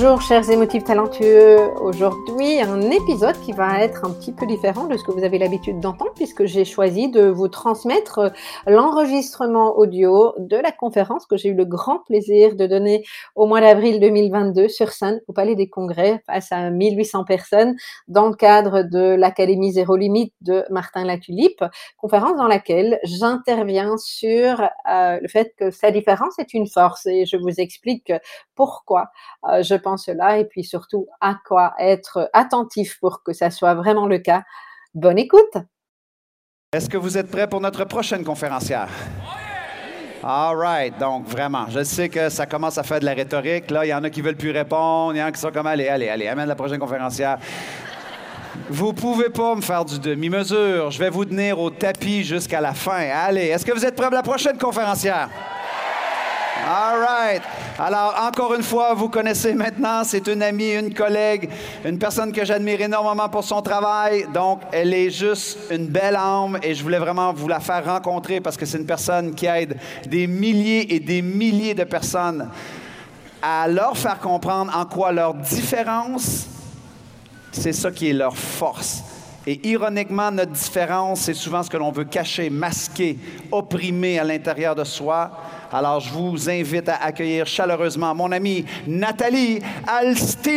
Bonjour chers émotifs talentueux. Aujourd'hui, un épisode qui va être un petit peu différent de ce que vous avez l'habitude d'entendre puisque j'ai choisi de vous transmettre l'enregistrement audio de la conférence que j'ai eu le grand plaisir de donner au mois d'avril 2022 sur scène au Palais des Congrès face à 1800 personnes dans le cadre de l'Académie Zéro Limite de Martin Latulipe, conférence dans laquelle j'interviens sur euh, le fait que sa différence est une force et je vous explique pourquoi euh, je pense cela et puis surtout à quoi être attentif pour que ça soit vraiment le cas. Bonne écoute. Est-ce que vous êtes prêts pour notre prochaine conférencière? All right. Donc, vraiment, je sais que ça commence à faire de la rhétorique. Là, il y en a qui veulent plus répondre. Il y en a qui sont comme, allez, allez, allez, amène la prochaine conférencière. Vous pouvez pas me faire du demi-mesure. Je vais vous tenir au tapis jusqu'à la fin. Allez, est-ce que vous êtes prêts pour la prochaine conférencière? All right. Alors, encore une fois, vous connaissez maintenant, c'est une amie, une collègue, une personne que j'admire énormément pour son travail. Donc, elle est juste une belle âme et je voulais vraiment vous la faire rencontrer parce que c'est une personne qui aide des milliers et des milliers de personnes à leur faire comprendre en quoi leur différence, c'est ça qui est leur force. Et ironiquement, notre différence, c'est souvent ce que l'on veut cacher, masquer, opprimer à l'intérieur de soi. Alors, je vous invite à accueillir chaleureusement mon amie Nathalie Alstein.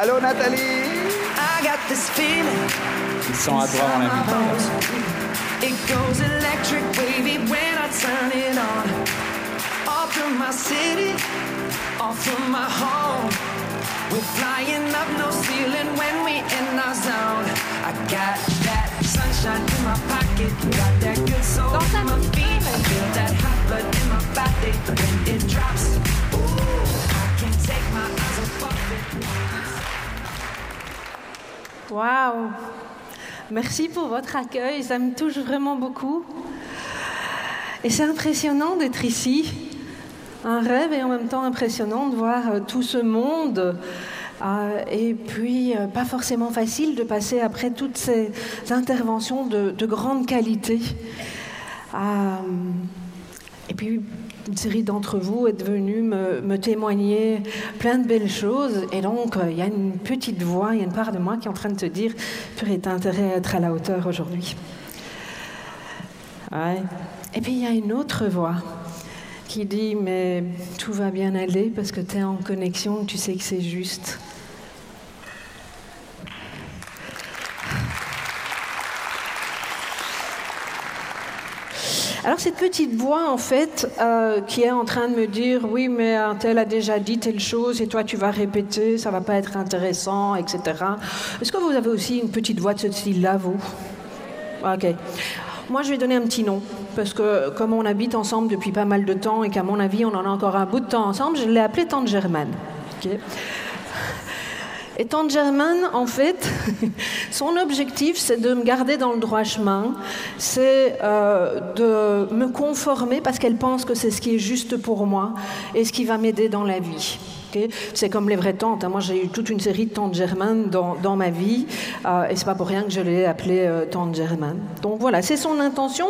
Allô, Nathalie? I got this feeling. Ils sont à droite, mon ami. We're flying up no ceiling when we in our zone. I got that sunshine in my pocket, got that good soul in my feet. I feel that hot blood in my body when it drops. Ooh, I can't take my eyes off it. Waouh Merci pour votre accueil, ça me touche vraiment beaucoup. Et c'est impressionnant d'être ici. Un rêve et en même temps impressionnant de voir euh, tout ce monde. Euh, et puis, euh, pas forcément facile de passer après toutes ces interventions de, de grande qualité. Et puis, une série d'entre vous est venue me, témoigner plein de belles choses. Et donc, il y a une petite voix, il y a une part de moi qui est en train de te dire Tu as intérêt à être à la hauteur aujourd'hui. Et puis, il y a une autre voix qui dit Mais tout va bien aller parce que tu es en connexion, tu sais que c'est juste. Alors cette petite voix, en fait, euh, qui est en train de me dire, oui, mais un tel a déjà dit telle chose et toi tu vas répéter, ça va pas être intéressant, etc. Est-ce que vous avez aussi une petite voix de ce style-là, vous? Ok. Moi, je vais donner un petit nom, parce que comme on habite ensemble depuis pas mal de temps et qu'à mon avis, on en a encore un bout de temps ensemble, je l'ai appelée Tante Germaine. Et Tante Germaine, en fait, son objectif, c'est de me garder dans le droit chemin, c'est euh, de me conformer parce qu'elle pense que c'est ce qui est juste pour moi et ce qui va m'aider dans la vie. C'est comme les vraies tantes. hein. Moi, j'ai eu toute une série de tantes Germaines dans, dans ma vie, euh, et c'est pas pour rien que je l'ai appelée euh, tante Germaine. Donc voilà, c'est son intention.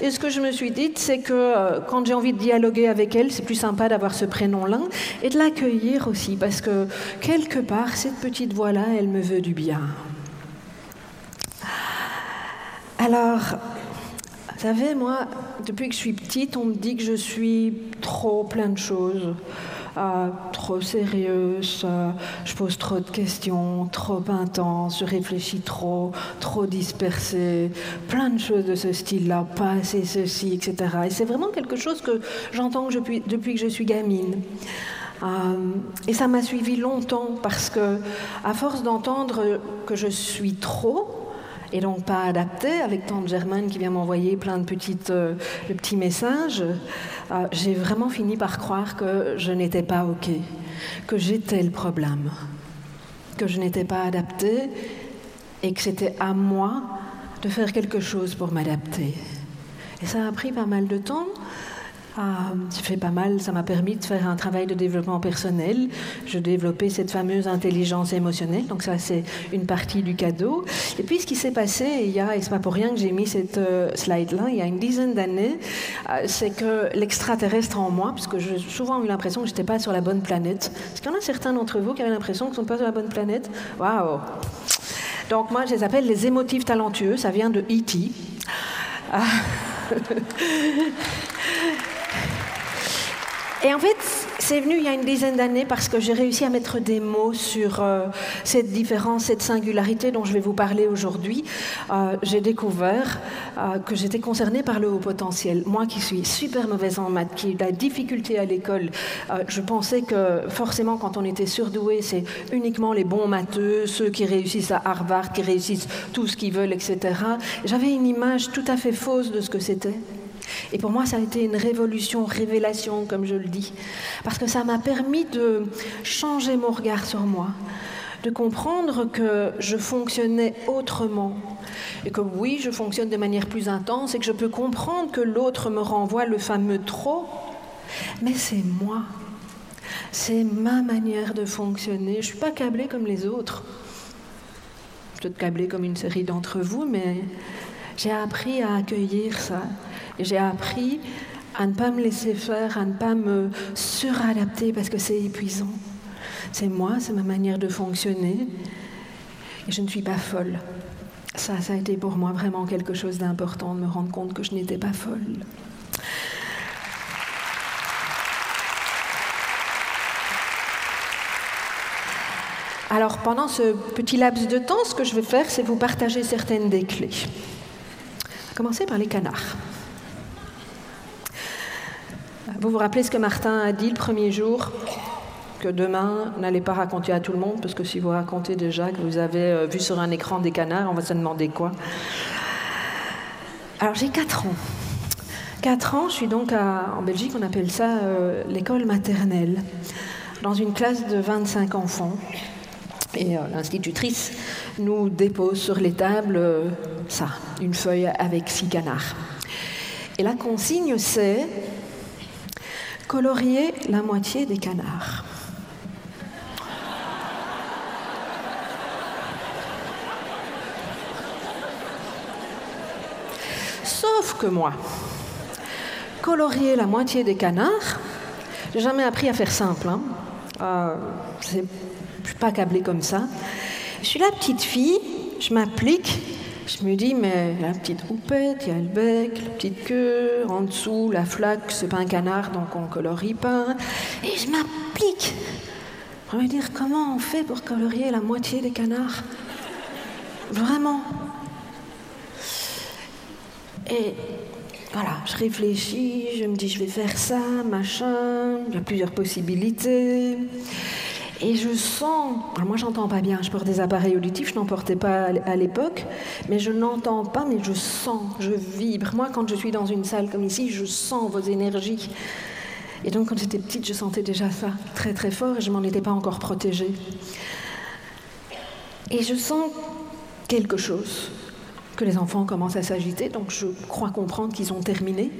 Et ce que je me suis dit, c'est que euh, quand j'ai envie de dialoguer avec elle, c'est plus sympa d'avoir ce prénom-là et de l'accueillir aussi, parce que quelque part, cette petite voix-là, elle me veut du bien. Alors, Vous savez, moi, depuis que je suis petite, on me dit que je suis trop plein de choses. Euh, trop sérieuse, je pose trop de questions, trop intense, je réfléchis trop, trop dispersée, plein de choses de ce style-là, pas assez ceci, etc. Et c'est vraiment quelque chose que j'entends depuis, depuis que je suis gamine. Euh, et ça m'a suivi longtemps parce que, à force d'entendre que je suis trop, et donc pas adaptée, avec tante Germaine qui vient m'envoyer plein de, petites, de petits messages, euh, j'ai vraiment fini par croire que je n'étais pas OK, que j'étais le problème, que je n'étais pas adaptée et que c'était à moi de faire quelque chose pour m'adapter. Et ça a pris pas mal de temps. Ah, ça fait pas mal, ça m'a permis de faire un travail de développement personnel. Je développais cette fameuse intelligence émotionnelle, donc ça c'est une partie du cadeau. Et puis ce qui s'est passé, il y a, et c'est pas pour rien que j'ai mis cette euh, slide-là, il y a une dizaine d'années, euh, c'est que l'extraterrestre en moi, parce que j'ai souvent eu l'impression que j'étais pas sur la bonne planète. Est-ce qu'il y en a certains d'entre vous qui avaient l'impression qu'ils sont pas sur la bonne planète Waouh Donc moi je les appelle les émotifs talentueux, ça vient de E.T. Ah. Et en fait, c'est venu il y a une dizaine d'années parce que j'ai réussi à mettre des mots sur euh, cette différence, cette singularité dont je vais vous parler aujourd'hui. Euh, j'ai découvert euh, que j'étais concernée par le haut potentiel. Moi qui suis super mauvaise en maths, qui ai de la difficulté à l'école, je pensais que forcément quand on était surdoué, c'est uniquement les bons matheux, ceux qui réussissent à Harvard, qui réussissent tout ce qu'ils veulent, etc. J'avais une image tout à fait fausse de ce que c'était. Et pour moi, ça a été une révolution, révélation, comme je le dis, parce que ça m'a permis de changer mon regard sur moi, de comprendre que je fonctionnais autrement, et que oui, je fonctionne de manière plus intense, et que je peux comprendre que l'autre me renvoie le fameux trop, mais c'est moi. C'est ma manière de fonctionner. Je ne suis pas câblée comme les autres. Peut-être câblée comme une série d'entre vous, mais j'ai appris à accueillir ça. Et j'ai appris à ne pas me laisser faire, à ne pas me suradapter parce que c'est épuisant. C'est moi, c'est ma manière de fonctionner. Et je ne suis pas folle. Ça, ça a été pour moi vraiment quelque chose d'important de me rendre compte que je n'étais pas folle. Alors pendant ce petit laps de temps, ce que je vais faire, c'est vous partager certaines des clés. Commencer par les canards. Vous vous rappelez ce que Martin a dit le premier jour? Que demain, n'allez pas raconter à tout le monde, parce que si vous racontez déjà que vous avez euh, vu sur un écran des canards, on va se demander quoi? Alors j'ai 4 ans. 4 ans, je suis donc en Belgique, on appelle ça euh, l'école maternelle, dans une classe de 25 enfants. Et euh, l'institutrice nous dépose sur les tables ça, une feuille avec six canards. Et la consigne, c'est colorier la moitié des canards. Sauf que moi, colorier la moitié des canards, j'ai jamais appris à faire simple. Je ne suis pas câblée comme ça. Je suis la petite fille, je m'applique je me dis, mais la petite houppette, il y a le bec, la petite queue, en dessous, la flaque, c'est pas un canard, donc on colorie pas. Et je m'applique. Je me dire, comment on fait pour colorier la moitié des canards? Vraiment. Et voilà, je réfléchis, je me dis, je vais faire ça, machin, il y a plusieurs possibilités. Et je sens, alors moi j'entends pas bien, je porte des appareils auditifs, je n'en portais pas à l'époque, mais je n'entends pas, mais je sens, je vibre. Moi quand je suis dans une salle comme ici, je sens vos énergies. Et donc quand j'étais petite, je sentais déjà ça très très fort et je m'en étais pas encore protégée. Et je sens quelque chose, que les enfants commencent à s'agiter, donc je crois comprendre qu'ils ont terminé.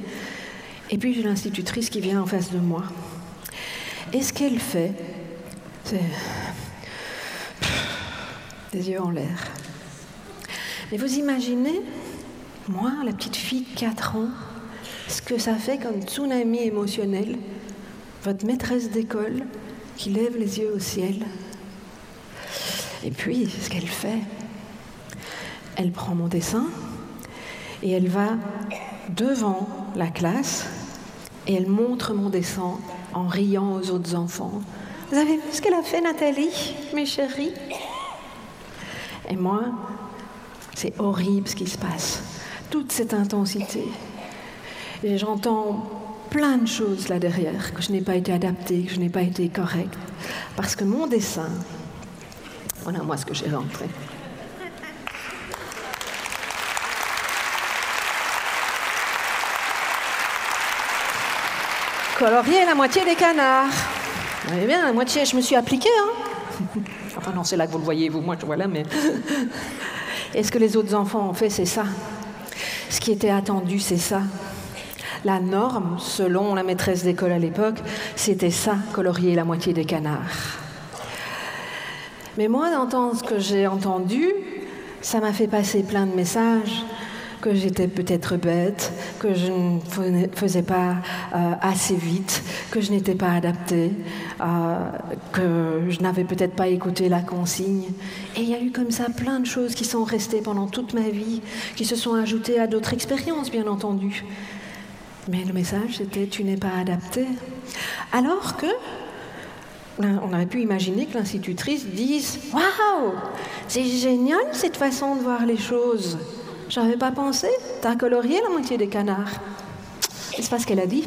Et puis j'ai l'institutrice qui vient en face de moi. Et ce qu'elle fait, des yeux en l'air. Mais vous imaginez, moi, la petite fille de 4 ans, ce que ça fait comme tsunami émotionnel, votre maîtresse d'école qui lève les yeux au ciel. Et puis, ce qu'elle fait, elle prend mon dessin Et elle va devant la classe et elle montre mon dessin en riant aux autres enfants. Vous avez vu ce qu'elle a fait, Nathalie, mes chéris? Et moi, c'est horrible ce qui se passe. Toute cette intensité. Et j'entends plein de choses là derrière, que je n'ai pas été adaptée, que je n'ai pas été correcte. Parce que mon dessin, voilà moi ce que j'ai rentré. Colorier la moitié des canards. Vous voyez bien, la moitié, je me suis appliquée. Hein enfin non, c'est là que vous le voyez, vous, moi je vois là, mais... Et ce que les autres enfants ont fait, c'est ça? Ce qui était attendu, c'est ça. La norme, selon la maîtresse d'école à l'époque, c'était ça, colorier la moitié des canards. Mais moi, d'entendre ce que j'ai entendu, ça m'a fait passer plein de messages que j'étais peut-être bête, que je ne faisais pas euh, assez vite, que je n'étais pas adaptée, euh, que je n'avais peut-être pas écouté la consigne. Et il y a eu comme ça plein de choses qui sont restées pendant toute ma vie, qui se sont ajoutées à d'autres expériences, bien entendu. Mais le message, c'était tu n'es pas adapté. Alors que on aurait pu imaginer que l'institutrice dise Waouh, c'est génial cette façon de voir les choses. J'avais pas pensé, t'as colorié la moitié des canards. C'est pas ce qu'elle a dit.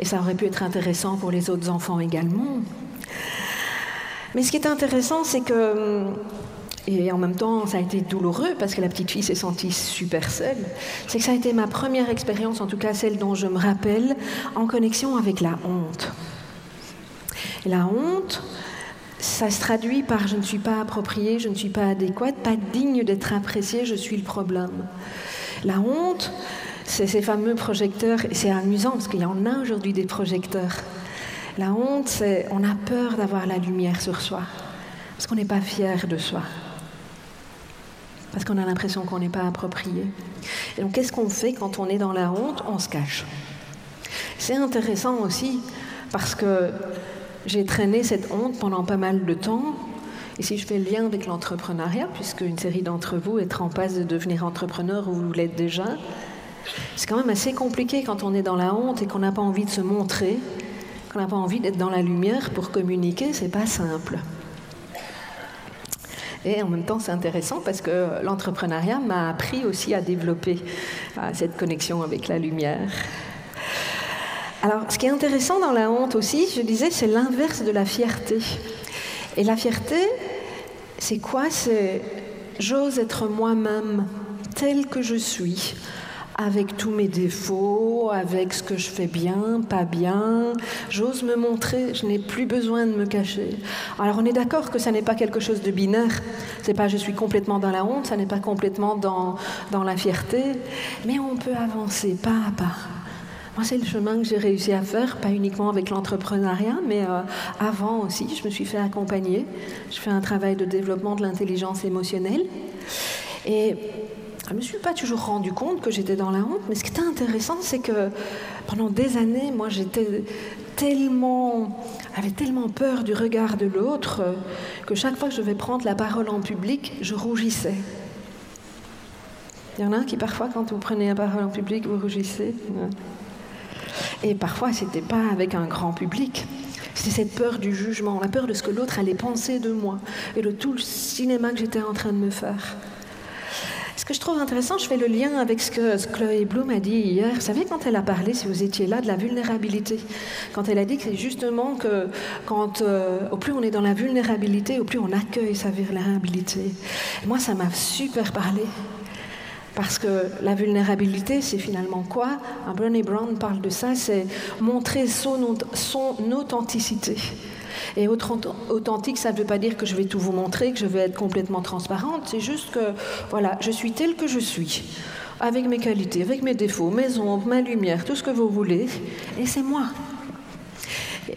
Et ça aurait pu être intéressant pour les autres enfants également. Mais ce qui est intéressant, c'est que et en même temps, ça a été douloureux parce que la petite fille s'est sentie super seule. C'est que ça a été ma première expérience, en tout cas celle dont je me rappelle, en connexion avec la honte. Et la honte, ça se traduit par je ne suis pas appropriée, je ne suis pas adéquate, pas digne d'être appréciée, je suis le problème. La honte, c'est ces fameux projecteurs, et c'est amusant parce qu'il y en a aujourd'hui des projecteurs. La honte, c'est on a peur d'avoir la lumière sur soi, parce qu'on n'est pas fier de soi parce qu'on a l'impression qu'on n'est pas approprié. Et donc, qu'est-ce qu'on fait quand on est dans la honte? On se cache. C'est intéressant aussi parce que j'ai traîné cette honte pendant pas mal de temps. Et si je fais le lien avec l'entrepreneuriat, puisque une série d'entre vous est en passe de devenir entrepreneur ou vous l'êtes déjà, c'est quand même assez compliqué quand on est dans la honte et qu'on n'a pas envie de se montrer, qu'on n'a pas envie d'être dans la lumière pour communiquer, c'est pas simple. Et en même temps, c'est intéressant parce que l'entrepreneuriat m'a appris aussi à développer cette connexion avec la lumière. Alors, ce qui est intéressant dans la honte aussi, je disais, c'est l'inverse de la fierté. Et la fierté, c'est quoi? C'est j'ose être moi-même tel que je suis avec tous mes défauts, avec ce que je fais bien, pas bien. J'ose me montrer, je n'ai plus besoin de me cacher. Alors on est d'accord que ça n'est pas quelque chose de binaire. C'est pas je suis complètement dans la honte, ça n'est pas complètement dans, dans la fierté, mais on peut avancer pas à pas. C'est le chemin que j'ai réussi à faire, pas uniquement avec l'entrepreneuriat, mais euh, avant aussi. Je me suis fait accompagner. Je fais un travail de développement de l'intelligence émotionnelle. Et je ne me suis pas toujours rendu compte que j'étais dans la honte, mais ce qui était intéressant, c'est que pendant des années, moi, j'étais tellement, peur du regard de l'autre que chaque fois que je vais prendre la parole en public, je rougissais. Il y en a qui parfois, quand vous prenez la parole en public, vous rougissez. Et parfois, c'était pas avec un grand public. C'était cette peur du jugement, la peur de ce que l'autre allait penser de moi et de tout le cinéma que j'étais en train de me faire. Ce que je trouve intéressant, je fais le lien avec ce que Chloé Bloom a dit hier. Vous savez, quand elle a parlé, si vous étiez là, de la vulnérabilité. Quand elle a dit que c'est justement que quand, euh, au plus on est dans la vulnérabilité, au plus on accueille sa vulnérabilité. moi, ça m'a super parlé. Parce que la vulnérabilité, c'est finalement quoi? Bernie Brown parle de ça, c'est montrer son, son authenticité. Et authentique, ça ne veut pas dire que je vais tout vous montrer, que je vais être complètement transparente. C'est juste que, voilà, je suis telle que je suis, avec mes qualités, avec mes défauts, mes ombres, ma lumière, tout ce que vous voulez. Et c'est moi.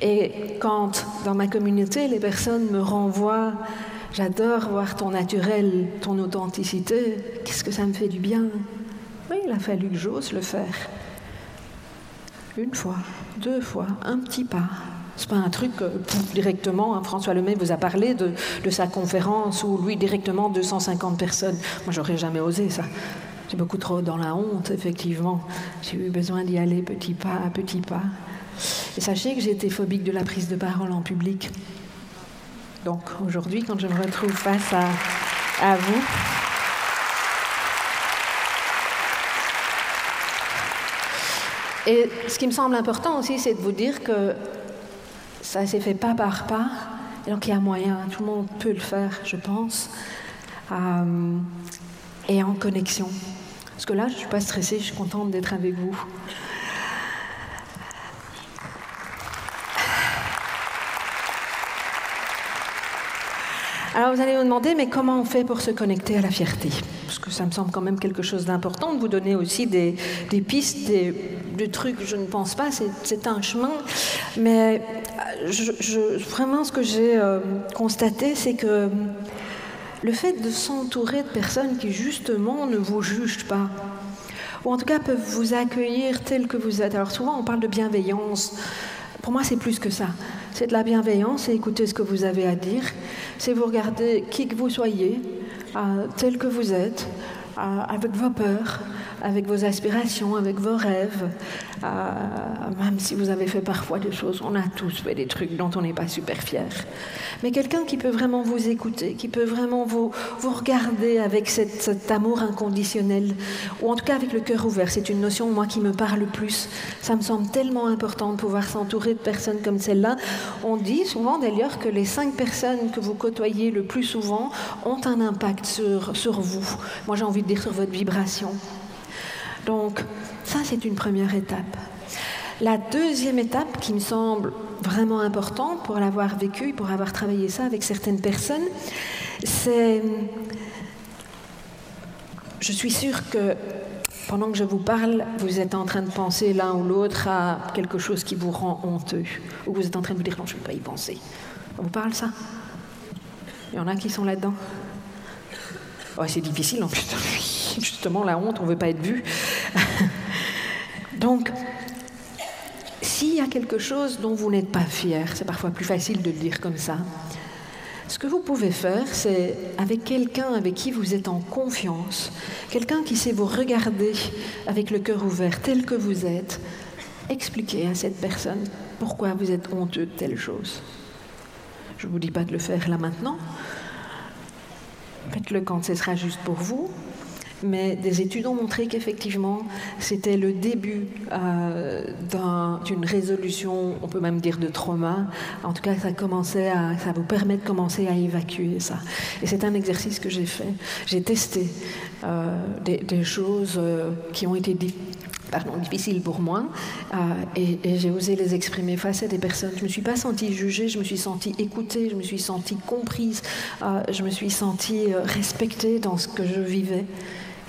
Et quand, dans ma communauté, les personnes me renvoient J'adore voir ton naturel, ton authenticité. Qu'est-ce que ça me fait du bien Oui, il a fallu que j'ose le faire. Une fois, deux fois, un petit pas. C'est pas un truc directement. Hein, François Lemay vous a parlé de, sa conférence où lui directement 250 personnes. Moi, j'aurais jamais osé ça. J'étais beaucoup trop dans la honte, effectivement. J'ai eu besoin d'y aller petit pas à petit pas. Et sachez que j'étais phobique de la prise de parole en public. Donc aujourd'hui, quand je me retrouve face à, vous, Et ce qui me semble important aussi, c'est de vous dire que ça s'est fait pas par pas. Et donc il y a moyen, tout le monde peut le faire, je pense. Euh, et en connexion. Parce que là, je ne suis pas stressée, je suis contente d'être avec vous. Alors vous allez me demander, mais comment on fait pour se connecter à la fierté? Parce que ça me semble quand même quelque chose d'important de vous donner aussi des, pistes, des, trucs, je ne pense pas, c'est un chemin. Mais je, je, vraiment ce que j'ai euh, constaté, c'est que le fait de s'entourer de personnes qui justement ne vous jugent pas, ou en tout cas peuvent vous accueillir tel que vous êtes. Alors souvent on parle de bienveillance. Pour moi, c'est plus que ça. C'est de la bienveillance, c'est écouter ce que vous avez à dire, c'est vous regarder qui que vous soyez, euh, tel que vous êtes, euh, avec vos peurs, avec vos aspirations, avec vos rêves, euh, même si vous avez fait parfois des choses, on a tous fait des trucs dont on n'est pas super fier. Mais quelqu'un qui peut vraiment vous écouter, qui peut vraiment vous, regarder avec cet amour inconditionnel, ou en tout cas avec le cœur ouvert, c'est une notion, moi, qui me parle le plus. Ça me semble tellement important de pouvoir s'entourer de personnes comme celle-là. On dit souvent d'ailleurs que les cinq personnes que vous côtoyez le plus souvent ont un impact sur, sur vous. Moi, j'ai envie de dire sur votre vibration. Donc, ça, c'est une première étape. La deuxième étape qui me semble vraiment importante pour l'avoir vécu, pour avoir travaillé ça avec certaines personnes, c'est... Je suis sûre que pendant que je vous parle, vous êtes en train de penser l'un ou l'autre à quelque chose qui vous rend honteux, ou vous êtes en train de vous dire non, je ne vais pas y penser. On vous parle ça? Il y en a qui sont là-dedans? Oh, C'est difficile en plus. Justement, la honte, on ne veut pas être vu. Donc, s'il y a quelque chose dont vous n'êtes pas fier, c'est parfois plus facile de le dire comme ça. Ce que vous pouvez faire, c'est avec quelqu'un avec qui vous êtes en confiance, quelqu'un qui sait vous regarder avec le cœur ouvert tel que vous êtes, expliquer à cette personne pourquoi vous êtes honteux de telle chose. Je ne vous dis pas de le faire là maintenant. Faites-le quand ce sera juste pour vous, mais des études ont montré qu'effectivement, c'était le début euh, d'une résolution, on peut même dire de trauma. En tout cas, ça, commençait à, ça vous permet de commencer à évacuer ça. Et c'est un exercice que j'ai fait. J'ai testé euh, des, choses euh, qui ont été pardon, difficiles pour moi et, j'ai osé les exprimer face à des personnes. Je ne me suis pas sentie jugée, je me suis sentie écoutée, je me suis sentie comprise, je me suis sentie respectée dans ce que je vivais.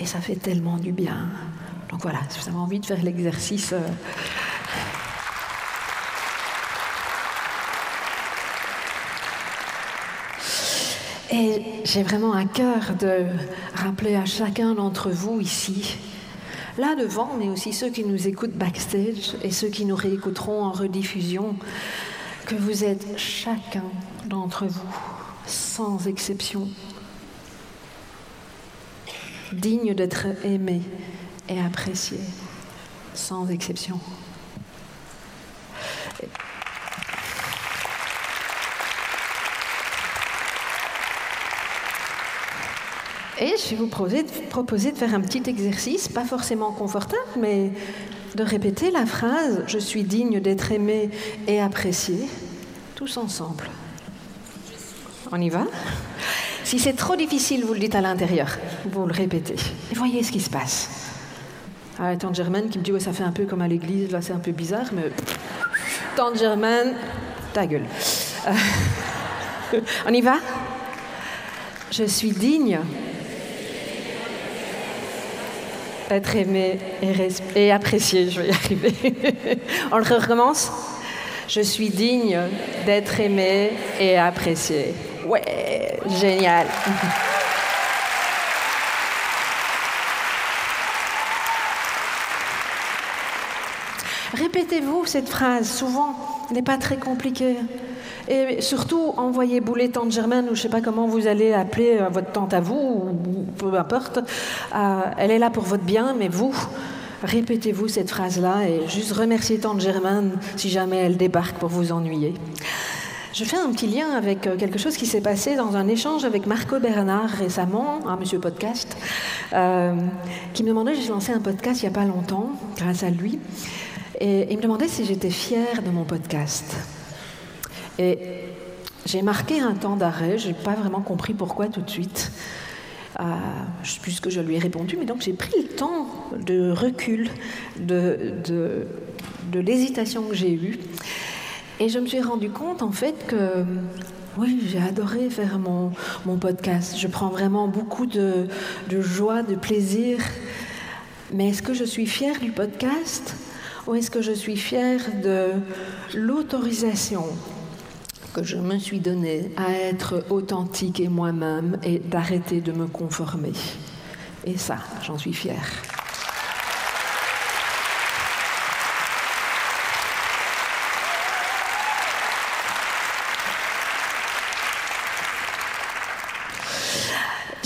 Et ça fait tellement du bien. Donc voilà, si vous avez envie de faire l'exercice. Euh... Et j'ai vraiment un cœur de rappeler à chacun d'entre vous ici, là devant, mais aussi ceux qui nous écoutent backstage et ceux qui nous réécouteront en rediffusion, que vous êtes chacun d'entre vous, sans exception, digne d'être aimé et apprécié, sans exception. Et je vais vous proposer de, faire un petit exercice, pas forcément confortable, mais de répéter la phrase ⁇ Je suis digne d'être aimé et apprécié ⁇ tous ensemble. On y va? Si c'est trop difficile, vous le dites à l'intérieur. Vous le répétez. Et voyez ce qui se passe. Ah, tante Germaine qui me dit ouais, ça fait un peu comme à l'église, là c'est un peu bizarre, mais tante Germaine, ta gueule. Euh... On y va? Je suis digne d'être aimé et, apprécié. Je vais y arriver. On le recommence? Je suis digne d'être aimé et apprécié. Ouais, génial. Répétez-vous cette phrase, souvent, n'est pas très compliquée. Et surtout, envoyez bouler tante Germaine, ou je ne sais pas comment vous allez appeler votre tante à vous, ou peu importe. Euh, elle est là pour votre bien, mais vous, répétez-vous cette phrase-là et juste remerciez Tante Germaine si jamais elle débarque pour vous ennuyer. Je fais un petit lien avec euh, quelque chose qui s'est passé dans un échange avec Marco Bernard récemment, un Monsieur Podcast, euh, qui me demandait, j'ai lancé un podcast il n'y a pas longtemps, grâce à lui, et il me demandait si j'étais fière de mon podcast. Et j'ai marqué un temps d'arrêt, je n'ai pas vraiment compris pourquoi tout de suite. Euh, je lui ai répondu, mais donc j'ai pris le temps de recul, de l'hésitation que j'ai eue. Et je me suis rendu compte en fait que oui, j'ai adoré faire mon, podcast. Je prends vraiment beaucoup de, de joie, de plaisir. Mais est-ce que je suis fière du podcast ou est-ce que je suis fière de l'autorisation que je me suis donnée à être authentique et moi-même et d'arrêter de me conformer? Et ça, j'en suis fière.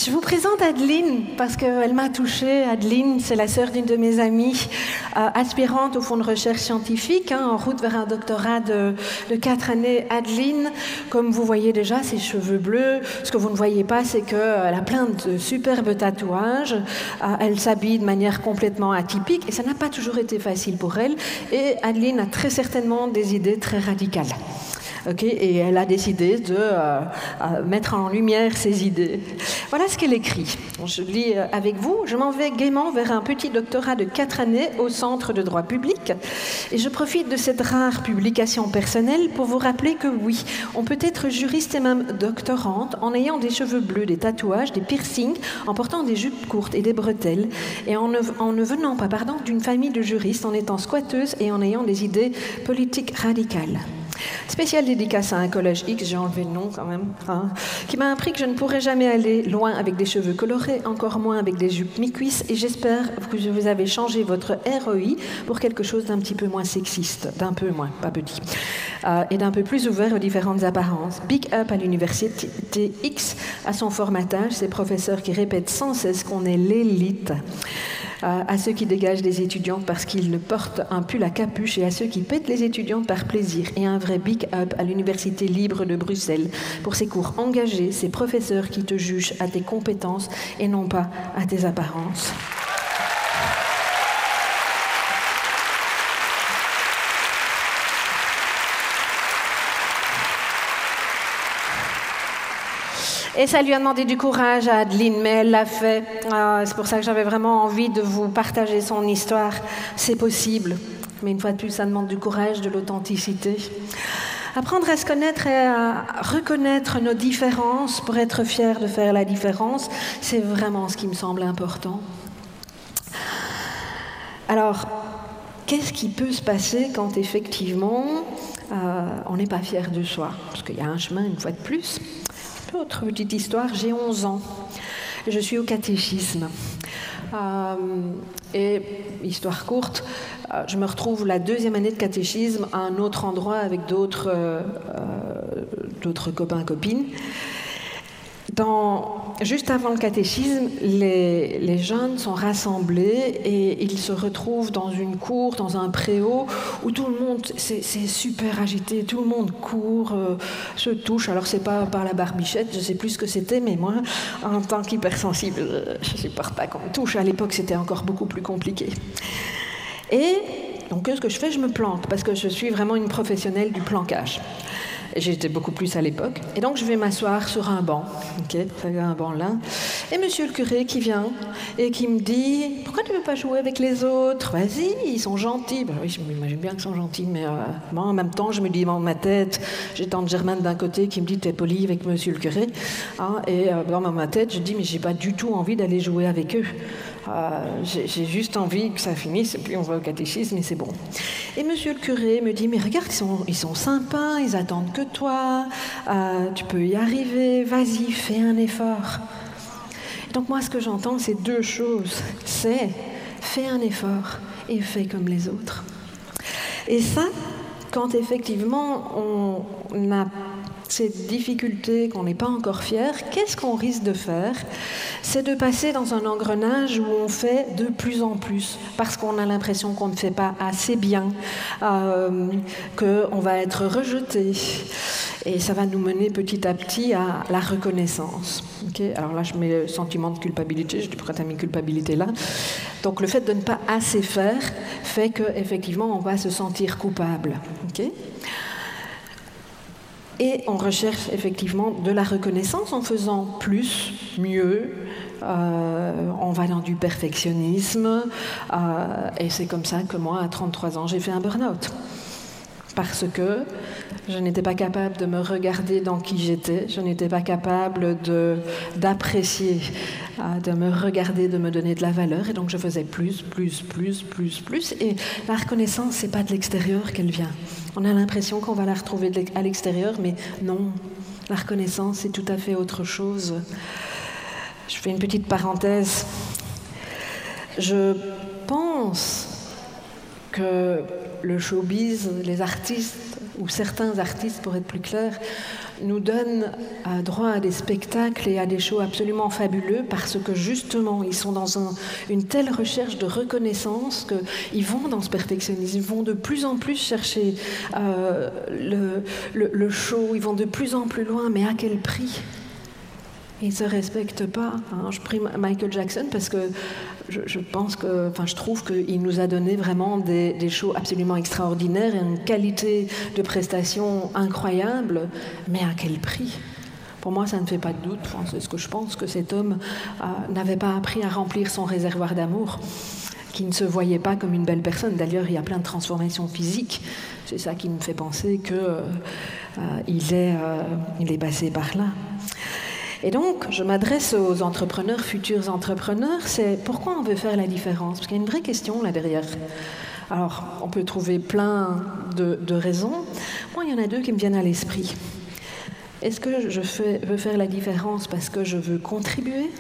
Je vous présente Adeline parce qu'elle m'a touchée. Adeline, c'est la sœur d'une de mes amies, euh, aspirante au fond de recherche scientifique, hein, en route vers un doctorat de, de, quatre années. Adeline, comme vous voyez déjà, ses cheveux bleus. Ce que vous ne voyez pas, c'est qu'elle a plein de superbes tatouages. Euh, elle s'habille de manière complètement atypique et ça n'a pas toujours été facile pour elle. Et Adeline a très certainement des idées très radicales. Okay, et elle a décidé de euh, mettre en lumière ses idées. Voilà ce qu'elle écrit. Je lis euh, avec vous. Je m'en vais gaiement vers un petit doctorat de quatre années au Centre de droit public. Et je profite de cette rare publication personnelle pour vous rappeler que oui, on peut être juriste et même doctorante en ayant des cheveux bleus, des tatouages, des piercings, en portant des jupes courtes et des bretelles, et en ne, en ne venant pas d'une famille de juristes, en étant squatteuse et en ayant des idées politiques radicales. Spécial dédicace à un collège X, j'ai enlevé le nom quand même, hein, qui m'a appris que je ne pourrais jamais aller loin avec des cheveux colorés, encore moins avec des jupes mi-cuisses, et j'espère que vous avais changé votre ROI pour quelque chose d'un petit peu moins sexiste, d'un peu moins, pas petit, euh, et d'un peu plus ouvert aux différentes apparences. Big up à l'université X, à son formatage, ces professeurs qui répètent sans cesse qu'on est l'élite à ceux qui dégagent des étudiantes parce qu'ils ne portent un pull à capuche et à ceux qui pètent les étudiantes par plaisir. Et un vrai big up à l'Université libre de Bruxelles pour ses cours engagés, ces professeurs qui te jugent à tes compétences et non pas à tes apparences. Et ça lui a demandé du courage à Adeline, mais elle l'a fait. Ah, c'est pour ça que j'avais vraiment envie de vous partager son histoire. C'est possible. Mais une fois de plus, ça demande du courage, de l'authenticité. Apprendre à se connaître et à reconnaître nos différences pour être fier de faire la différence, c'est vraiment ce qui me semble important. Alors, qu'est-ce qui peut se passer quand effectivement euh, on n'est pas fier de soi? Parce qu'il y a un chemin, une fois de plus. Autre petite histoire, j'ai 11 ans. Je suis au catéchisme. Euh, et histoire courte, euh, je me retrouve la deuxième année de catéchisme à un autre endroit avec d'autres euh, d'autres copains copines. Dans, juste avant le catéchisme, les, jeunes sont rassemblés et ils se retrouvent dans une cour, dans un préau, où tout le monde, c'est super agité, tout le monde court, euh, se touche. Alors c'est pas par la barbichette, je sais plus ce que c'était, mais moi, en tant qu'hypersensible, je supporte pas qu'on me touche. À l'époque, c'était encore beaucoup plus compliqué. Et donc, qu'est-ce que je fais? Je me planque, parce que je suis vraiment une professionnelle du planquage. J'étais beaucoup plus à l'époque. Et donc, je vais m'asseoir sur un banc. Un banc là. Et monsieur le curé qui vient et qui me dit Pourquoi tu ne veux pas jouer avec les autres? Vas-y, ils sont gentils. Ben oui, je m'imagine bien qu'ils sont gentils, mais euh, moi, en même temps, je me dis dans ma tête J'ai tante Germaine d'un côté qui me dit T'es poli avec monsieur le curé. Hein, et euh, dans ma tête, je dis Mais j'ai pas du tout envie d'aller jouer avec eux. Euh, j'ai juste envie que ça finisse, et puis on va au catéchisme et c'est bon. Et monsieur le curé me dit, mais regarde, ils sont, sympas, ils attendent que toi, euh, tu peux y arriver, vas-y, fais un effort. Donc moi, ce que j'entends, c'est deux choses. C'est fais un effort et fais comme les autres. Et ça, quand effectivement on a ces difficultés, qu'on n'est pas encore fier, qu'est-ce qu'on risque de faire? C'est de passer dans un engrenage où on fait de plus en plus, parce qu'on a l'impression qu'on ne fait pas assez bien, euh, qu'on va être rejeté. Et ça va nous mener petit à petit à la reconnaissance. Alors là, je mets le sentiment de culpabilité, je dis pourquoi tu as mis culpabilité là Donc le fait de ne pas assez faire fait qu'effectivement, on va se sentir coupable. Et on recherche effectivement de la reconnaissance en faisant plus, mieux. Euh, on va dans du perfectionnisme. Euh, et c'est comme ça que moi, à 33 ans, j'ai fait un burn-out parce que je n'étais pas capable de me regarder dans qui j'étais, je n'étais pas capable d'apprécier, euh, de, me regarder, de me donner de la valeur, et donc je faisais plus, plus, plus, plus, plus. Et la reconnaissance, c'est pas de l'extérieur qu'elle vient. On a l'impression qu'on va la retrouver à l'extérieur, mais non. La reconnaissance, c'est tout à fait autre chose. Je fais une petite parenthèse. Je pense que le showbiz, les artistes, ou certains artistes pour être plus clair, nous donnent droit à des spectacles et à des shows absolument fabuleux parce que justement ils sont dans une telle recherche de reconnaissance qu'ils vont dans ce perfectionnisme, ils vont de plus en plus chercher euh, le, show, ils vont de plus en plus loin, mais à quel prix? Ils se respectent pas. Je prie Michael Jackson parce que je, pense que, enfin, je trouve qu'il nous a donné vraiment des, shows absolument extraordinaires et une qualité de prestation incroyable, mais à quel prix? Pour moi, ça ne fait pas de doute. c'est ce que je pense que cet homme euh, n'avait pas appris à remplir son réservoir d'amour, qui ne se voyait pas comme une belle personne. D'ailleurs, il y a plein de transformations physiques. C'est ça qui me fait penser qu'il euh, est, euh, il est passé par là. Et donc, je m'adresse aux entrepreneurs, futurs entrepreneurs, c'est pourquoi on veut faire la différence? Parce qu'il y a une vraie question là derrière. Alors, on peut trouver plein de, raisons. Moi, il y en a deux qui me viennent à l'esprit. Est-ce que je veux faire la différence parce que je veux contribuer?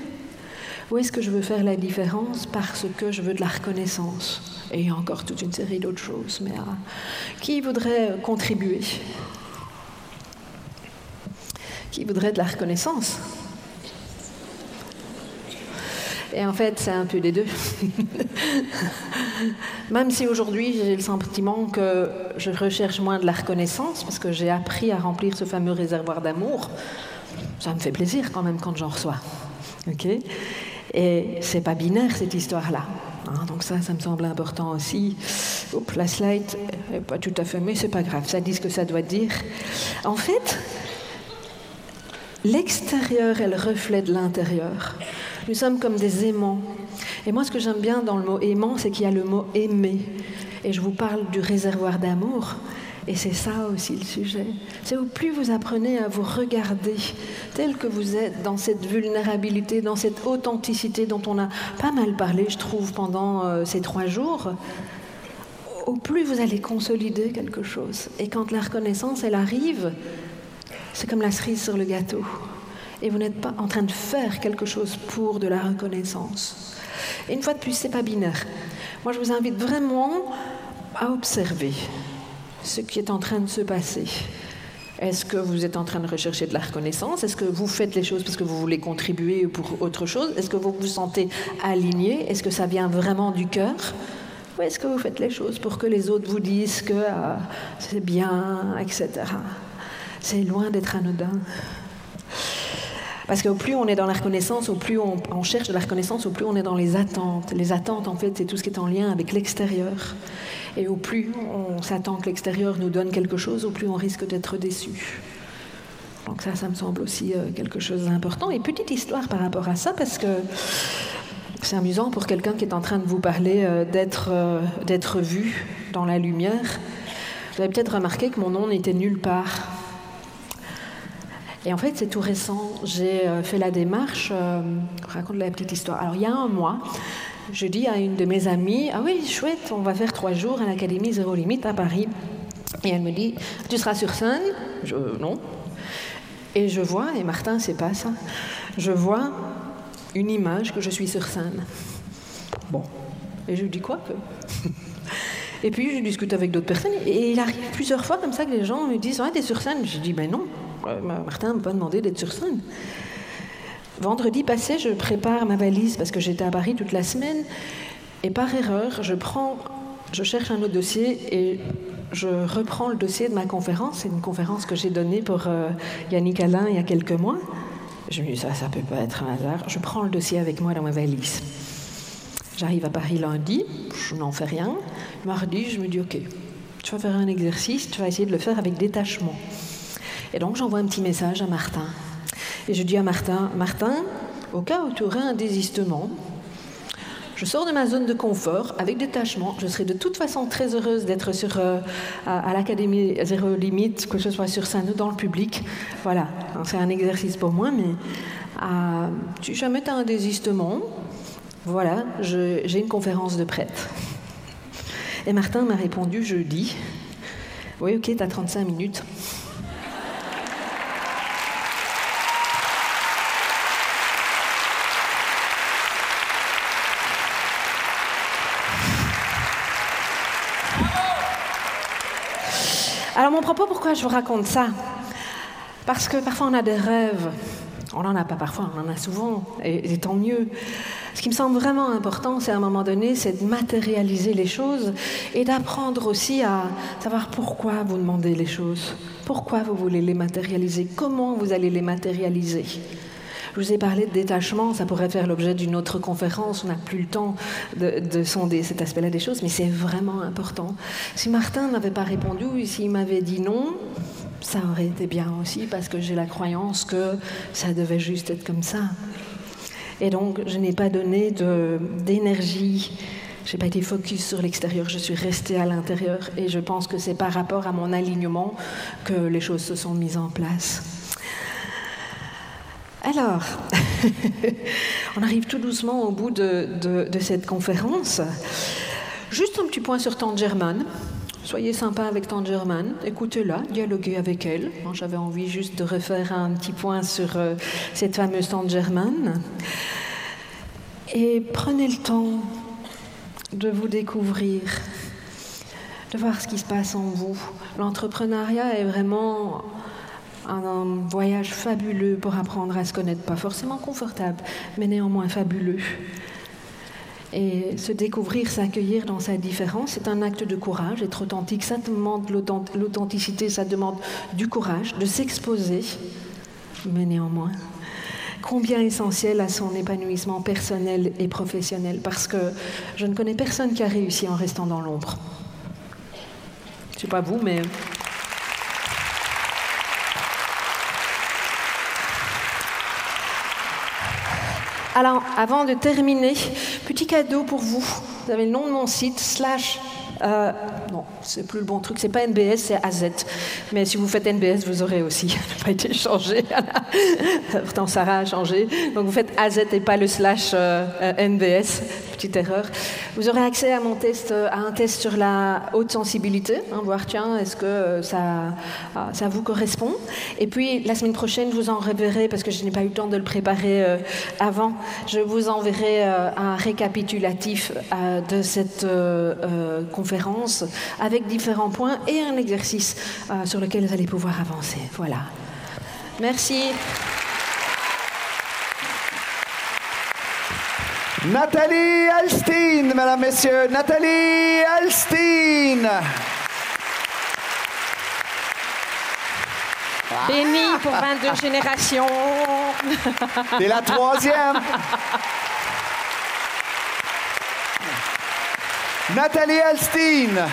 Ou est-ce que je veux faire la différence parce que je veux de la reconnaissance? Et encore toute une série d'autres choses. Mais euh, qui voudrait contribuer? Qui voudrait de la reconnaissance. Et en fait, c'est un peu des deux. Même si aujourd'hui, j'ai le sentiment que je recherche moins de la reconnaissance, parce que j'ai appris à remplir ce fameux réservoir d'amour, ça me fait plaisir quand même quand j'en reçois. ok? Et c'est pas binaire cette histoire-là. Hein, donc ça, ça me semble important aussi. Oups, la slide, pas tout à fait, mais c'est pas grave, ça dit ce que ça doit dire. En fait, L'extérieur est le reflet de l'intérieur. Nous sommes comme des aimants. Et moi, ce que j'aime bien dans le mot aimant, c'est qu'il y a le mot aimer. Et je vous parle du réservoir d'amour. Et c'est ça aussi le sujet. C'est au plus vous apprenez à vous regarder tel que vous êtes, dans cette vulnérabilité, dans cette authenticité dont on a pas mal parlé, je trouve, pendant euh, ces trois jours, au plus vous allez consolider quelque chose. Et quand la reconnaissance, elle arrive, c'est comme la cerise sur le gâteau. Et vous n'êtes pas en train de faire quelque chose pour de la reconnaissance. Et une fois de plus, c'est pas binaire. Moi, je vous invite vraiment à observer ce qui est en train de se passer. Est-ce que vous êtes en train de rechercher de la reconnaissance? Est-ce que vous faites les choses parce que vous voulez contribuer pour autre chose? Est-ce que vous vous sentez aligné? Est-ce que ça vient vraiment du cœur? Ou est-ce que vous faites les choses pour que les autres vous disent que ah, c'est bien, etc. C'est loin d'être anodin. Parce qu'au plus on est dans la reconnaissance, au plus on, cherche de la reconnaissance, au plus on est dans les attentes. Les attentes, en fait, c'est tout ce qui est en lien avec l'extérieur. Et au plus on s'attend que l'extérieur nous donne quelque chose, au plus on risque d'être déçu. Donc ça, ça me semble aussi euh, quelque chose d'important. Et petite histoire par rapport à ça, parce que c'est amusant pour quelqu'un qui est en train de vous parler euh, euh, d'être vu dans la lumière. Vous avez peut-être remarqué que mon nom n'était nulle part. Et en fait, c'est tout récent. J'ai euh, fait la démarche, euh, je raconte la petite histoire. Alors, il y a un mois, je dis à une de mes amies Ah oui, chouette, on va faire trois jours à l'Académie Zéro Limite à Paris. Et elle me dit Tu seras sur scène? Je Non. Et je vois, et Martin, c'est pas ça, je vois une image que je suis sur scène. Bon. Et je lui dis quoi que Et puis je discute avec d'autres personnes et il arrive plusieurs fois comme ça que les gens me disent Ouais, t'es sur scène Je dis Ben non, Martin ne m'a pas demandé d'être sur scène. Vendredi passé, je prépare ma valise parce que j'étais à Paris toute la semaine. Et par erreur, je cherche un autre dossier et je reprends le dossier de ma conférence. C'est une conférence que j'ai donnée pour euh, Yannick Alain il y a quelques mois. Je me dis, ça, ça peut pas être un hasard. Je prends le dossier avec moi dans ma valise. J'arrive à Paris lundi, je n'en fais rien. Mardi, je me dis, OK, tu vas faire un exercice, tu vas essayer de le faire avec détachement. Et donc, j'envoie un petit message à Martin. Et je dis à Martin, Martin, au cas où tu aurais un désistement, je sors de ma zone de confort avec détachement. Je serai de toute façon très heureuse d'être sur, euh, à, l'Académie Zéro Limite, que ce soit sur scène ou dans le public. Voilà, c'est un exercice pour moi, mais euh, si jamais tu as un désistement, voilà, j'ai une conférence de prêtre. Et Martin m'a répondu jeudi, oui, ok, tu as 35 minutes. Alors mon propos, pourquoi je vous raconte ça? Parce que parfois on a des rêves. On n'en a pas parfois, on en a souvent, et, tant mieux. Ce qui me semble vraiment important, c'est à un moment donné, c'est de matérialiser les choses et d'apprendre aussi à savoir pourquoi vous demandez les choses, pourquoi vous voulez les matérialiser, comment vous allez les matérialiser? Je vous ai parlé de détachement, ça pourrait faire l'objet d'une autre conférence, on n'a plus le temps de, de sonder cet aspect-là des choses, mais c'est vraiment important. Si Martin n'avait pas répondu, ou s'il m'avait dit non, ça aurait été bien aussi, parce que j'ai la croyance que ça devait juste être comme ça. Et donc, je n'ai pas donné d'énergie. Je n'ai pas été focus sur l'extérieur, je suis restée à l'intérieur. Et je pense que c'est par rapport à mon alignement que les choses se sont mises en place. Alors, on arrive tout doucement au bout de, cette conférence. Juste un petit point sur Tante Germaine. Soyez sympa avec Tante Germaine, écoutez-la, dialoguez avec elle. J'avais envie juste de refaire un petit point sur euh, cette fameuse Tante Germaine. Et prenez le temps de vous découvrir, de voir ce qui se passe en vous. L'entrepreneuriat est vraiment un, voyage fabuleux pour apprendre à se connaître, pas forcément confortable, mais néanmoins fabuleux. Et se découvrir, s'accueillir dans sa différence, c'est un acte de courage. Être authentique, ça demande l'authentic- l'authenticité, ça demande du courage, de s'exposer, mais néanmoins, combien essentiel à son épanouissement personnel et professionnel, parce que je ne connais personne qui a réussi en restant dans l'ombre. Je sais pas vous, mais Alors, avant de terminer, petit cadeau pour vous. Vous avez le nom de mon site, slash. euh, non, c'est plus le bon truc, c'est pas NBS, c'est AZ. Mais si vous faites NBS, vous aurez aussi. Ça n'a pas été changé. Pourtant, Sarah a changé. Donc, vous faites AZ et pas le slash euh, euh, NBS. Petite erreur. Vous aurez accès à mon test, euh, à un test sur la haute sensibilité. hein, voir, tiens, est-ce que euh, ça, euh, ça vous correspond Et puis, la semaine prochaine, je vous en reverrai, parce que je n'ai pas eu le temps de le préparer euh, avant, je vous enverrai un récapitulatif de cette conférence avec différents points et un exercice sur lequel vous allez pouvoir avancer. Voilà. Merci. Nathalie Alstein, mesdames, messieurs. Nathalie Alstein. Béni pour 22 générations. T'es la troisième. Nathalie Alstein.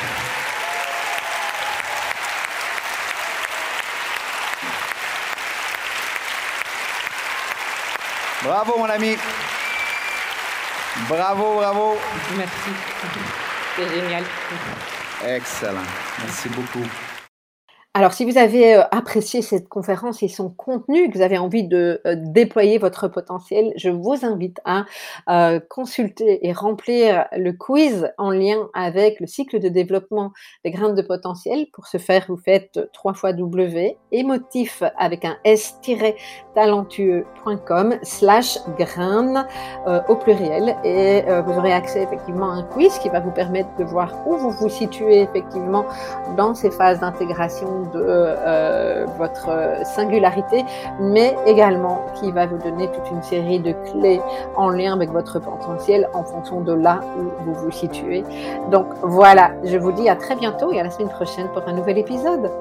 Bravo, mon ami. Bravo, bravo. Merci. C'est génial. Excellent. Merci beaucoup. Alors, si vous avez euh, apprécié cette conférence et son contenu, que vous avez envie de euh, déployer votre potentiel, je vous invite à euh, consulter et remplir le quiz en lien avec le cycle de développement des graines de potentiel. Pour ce faire, vous faites 3 fois W, émotif avec un s-talentueux.com slash graines au pluriel et vous aurez accès effectivement à un quiz qui va vous permettre de voir où vous vous situez effectivement dans ces phases d'intégration de euh, votre singularité, mais également qui va vous donner toute une série de clés en lien avec votre potentiel en fonction de là où vous vous situez. Donc voilà, je vous dis à très bientôt et à la semaine prochaine pour un nouvel épisode.